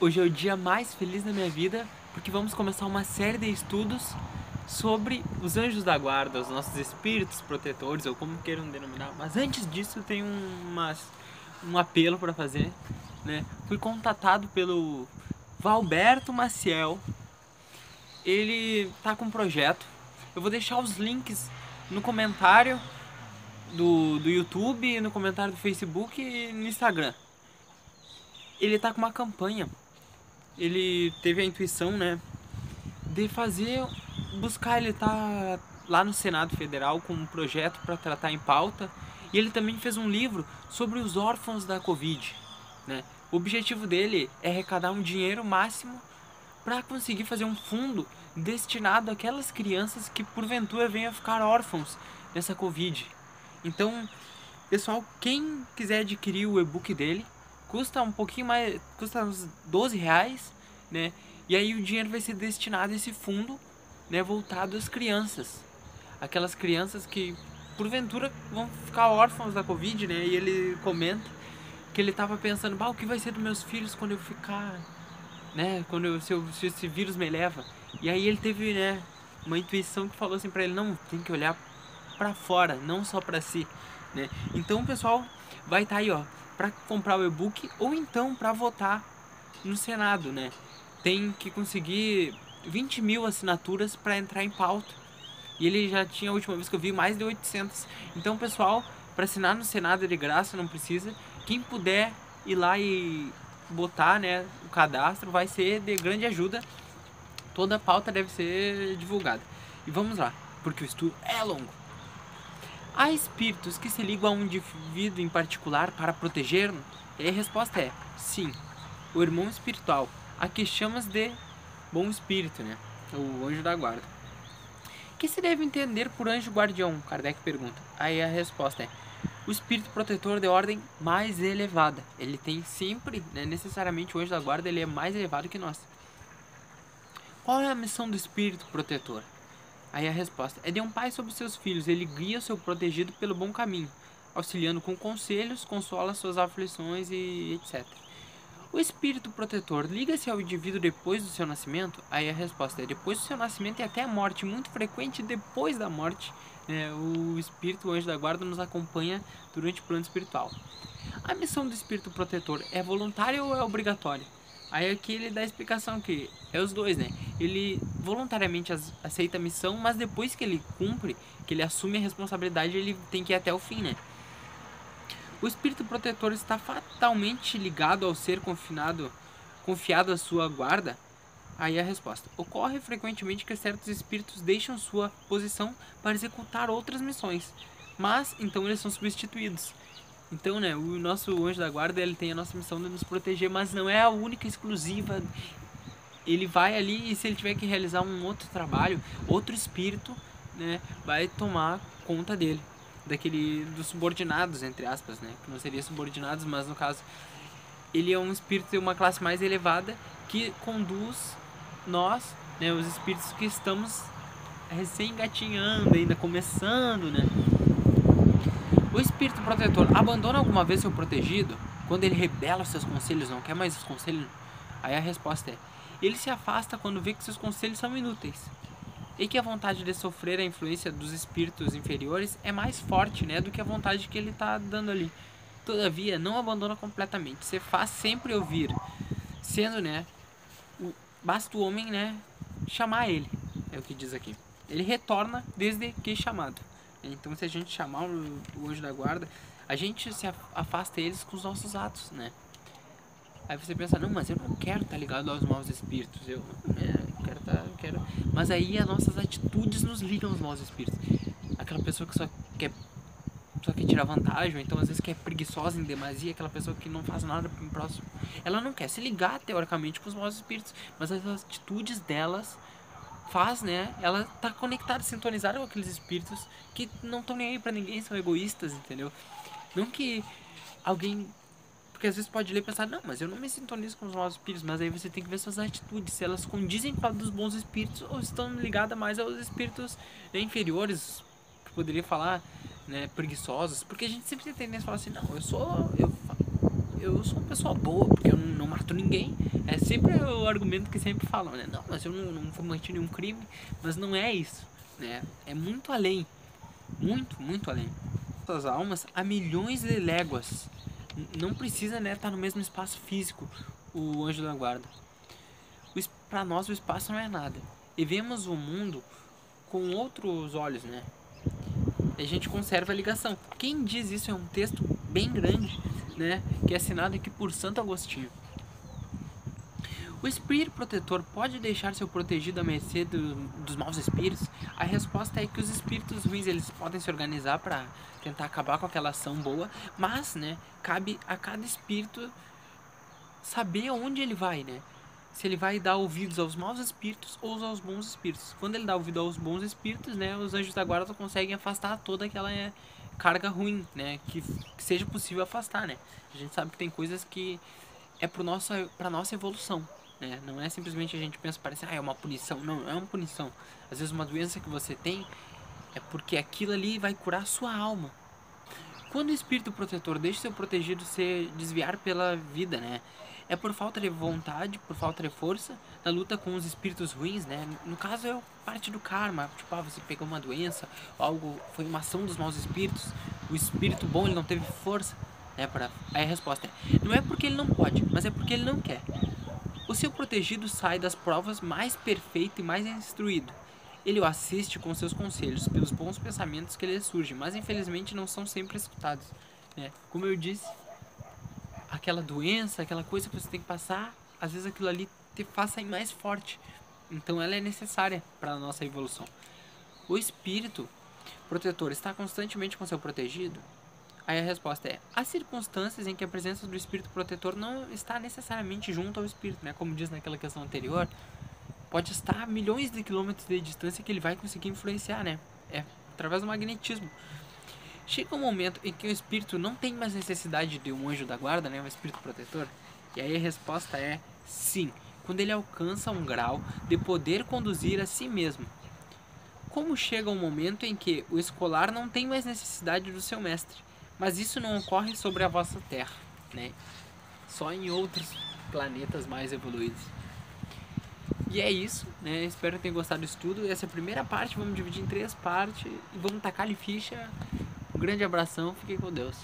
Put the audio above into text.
Hoje é o dia mais feliz da minha vida porque vamos começar uma série de estudos sobre os anjos da guarda, os nossos espíritos protetores, ou como queiram denominar. Mas antes disso, eu tenho um apelo para fazer. Né? Fui contatado pelo Valberto Maciel. Ele tá com um projeto. Eu vou deixar os links no comentário do, do YouTube, no comentário do Facebook e no Instagram. Ele tá com uma campanha ele teve a intuição, né, de fazer, buscar, ele tá lá no Senado Federal com um projeto para tratar em pauta, e ele também fez um livro sobre os órfãos da Covid, né. O objetivo dele é arrecadar um dinheiro máximo para conseguir fazer um fundo destinado àquelas crianças que porventura venham a ficar órfãos dessa Covid. Então, pessoal, quem quiser adquirir o e-book dele, custa um pouquinho mais, custa uns 12 reais, né? E aí o dinheiro vai ser destinado a esse fundo, né, voltado às crianças. Aquelas crianças que porventura vão ficar órfãos da Covid, né? E ele comenta que ele estava pensando, bah, o que vai ser dos meus filhos quando eu ficar, né, quando eu, se, eu, se esse vírus me leva. E aí ele teve, né, uma intuição que falou assim para ele, não, tem que olhar para fora, não só para si, né? Então, pessoal, vai estar tá aí, ó, para comprar o e-book ou então para votar no Senado, né? Tem que conseguir 20 mil assinaturas para entrar em pauta. E ele já tinha a última vez que eu vi mais de 800. Então, pessoal, para assinar no Senado é de graça, não precisa. Quem puder ir lá e botar, né, o cadastro vai ser de grande ajuda. Toda a pauta deve ser divulgada. E vamos lá, porque o estudo é longo. Há espíritos que se ligam a um indivíduo em particular para proteger-no? E a resposta é sim. O irmão espiritual, a que chamas de bom espírito, né? O anjo da guarda. que se deve entender por anjo guardião? Kardec pergunta. Aí a resposta é: o espírito protetor de ordem mais elevada. Ele tem sempre, né, necessariamente o anjo da guarda, ele é mais elevado que nós. Qual é a missão do espírito protetor? Aí a resposta é de um pai sobre seus filhos, ele guia seu protegido pelo bom caminho, auxiliando com conselhos, consola suas aflições e etc. O espírito protetor liga-se ao indivíduo depois do seu nascimento? Aí a resposta é depois do seu nascimento e até a morte, muito frequente depois da morte. Né? O espírito, o anjo da guarda, nos acompanha durante o plano espiritual. A missão do espírito protetor é voluntária ou é obrigatória? Aí aqui ele dá a explicação que é os dois, né? Ele voluntariamente aceita a missão, mas depois que ele cumpre, que ele assume a responsabilidade, ele tem que ir até o fim, né? O espírito protetor está fatalmente ligado ao ser confinado, confiado à sua guarda? Aí a resposta: ocorre frequentemente que certos espíritos deixam sua posição para executar outras missões, mas então eles são substituídos. Então, né, o nosso anjo da guarda, ele tem a nossa missão de nos proteger, mas não é a única exclusiva. Ele vai ali e se ele tiver que realizar um outro trabalho, outro espírito, né, vai tomar conta dele, daquele dos subordinados, entre aspas, né, que não seria subordinados, mas no caso ele é um espírito de uma classe mais elevada que conduz nós, né, os espíritos que estamos recém engatinhando, ainda começando, né, o espírito protetor abandona alguma vez seu protegido? Quando ele rebela os seus conselhos, não quer mais os conselhos? Aí a resposta é: ele se afasta quando vê que seus conselhos são inúteis. E que a vontade de sofrer a influência dos espíritos inferiores é mais forte, né, do que a vontade que ele está dando ali. Todavia, não abandona completamente. Você faz sempre ouvir, sendo, né, o, basta o homem, né, chamar ele. É o que diz aqui. Ele retorna desde que chamado. Então, se a gente chamar o, o anjo da guarda, a gente se afasta eles com os nossos atos, né? Aí você pensa, não, mas eu não quero estar tá ligado aos maus espíritos. Eu, é, quero estar, tá, quero. Mas aí as nossas atitudes nos ligam aos maus espíritos. Aquela pessoa que só quer, só quer tirar vantagem, ou então às vezes que é preguiçosa em demasia, aquela pessoa que não faz nada pro próximo. Ela não quer se ligar teoricamente com os maus espíritos, mas as atitudes delas faz, né? Ela tá conectada, sintonizada com aqueles espíritos que não estão nem aí para ninguém, são egoístas, entendeu? Não que alguém porque às vezes pode ler e pensar, não, mas eu não me sintonizo com os maus espíritos, mas aí você tem que ver suas atitudes, se elas condizem para dos bons espíritos ou estão ligadas mais aos espíritos né, inferiores, que poderia falar, né, preguiçosos, porque a gente sempre tem tendência a falar assim, não, eu sou, eu eu sou uma pessoa boa, porque eu não, não mato ninguém. É sempre o argumento que sempre falam, né? Não, mas eu não, não cometi nenhum crime. Mas não é isso, né? É muito além. Muito, muito além. Essas almas há milhões de léguas. Não precisa, né, estar tá no mesmo espaço físico, o anjo da guarda. Para nós o espaço não é nada. E vemos o mundo com outros olhos, né? A gente conserva a ligação. Quem diz isso é um texto bem grande, né? Que é assinado aqui por Santo Agostinho. O espírito protetor pode deixar seu protegido à mercê do, dos maus espíritos? A resposta é que os espíritos ruins eles podem se organizar para tentar acabar com aquela ação boa, mas, né, cabe a cada espírito saber onde ele vai, né? Se ele vai dar ouvidos aos maus espíritos ou aos bons espíritos. Quando ele dá ouvido aos bons espíritos, né, os anjos da guarda conseguem afastar toda aquela é, carga ruim, né, que, que seja possível afastar, né? A gente sabe que tem coisas que é para nossa nossa evolução. Né? Não é simplesmente a gente pensa, parece, ah, é uma punição. Não, é uma punição. Às vezes uma doença que você tem é porque aquilo ali vai curar a sua alma. Quando o espírito protetor deixa seu protegido se desviar pela vida, né? É por falta de vontade, por falta de força, na luta com os espíritos ruins, né? No caso é parte do karma, tipo, ah, você pegou uma doença, algo foi uma ação dos maus espíritos, o espírito bom ele não teve força, né? Para aí a resposta é, não é porque ele não pode, mas é porque ele não quer. O seu protegido sai das provas mais perfeito e mais instruído. Ele o assiste com seus conselhos, pelos bons pensamentos que lhe surgem, mas infelizmente não são sempre escutados. Né? Como eu disse, aquela doença, aquela coisa que você tem que passar, às vezes aquilo ali te faça mais forte. Então ela é necessária para a nossa evolução. O espírito protetor está constantemente com seu protegido? Aí a resposta é: há circunstâncias em que a presença do espírito protetor não está necessariamente junto ao espírito, né? Como diz naquela questão anterior, pode estar a milhões de quilômetros de distância que ele vai conseguir influenciar, né? É através do magnetismo. Chega um momento em que o espírito não tem mais necessidade de um anjo da guarda, né? Um espírito protetor. E aí a resposta é sim, quando ele alcança um grau de poder conduzir a si mesmo. Como chega um momento em que o escolar não tem mais necessidade do seu mestre, mas isso não ocorre sobre a vossa Terra, né? Só em outros planetas mais evoluídos. E é isso, né? Espero que tenham gostado do estudo. Essa é primeira parte, vamos dividir em três partes e vamos tacar-lhe ficha. Um grande abração, fiquem com Deus.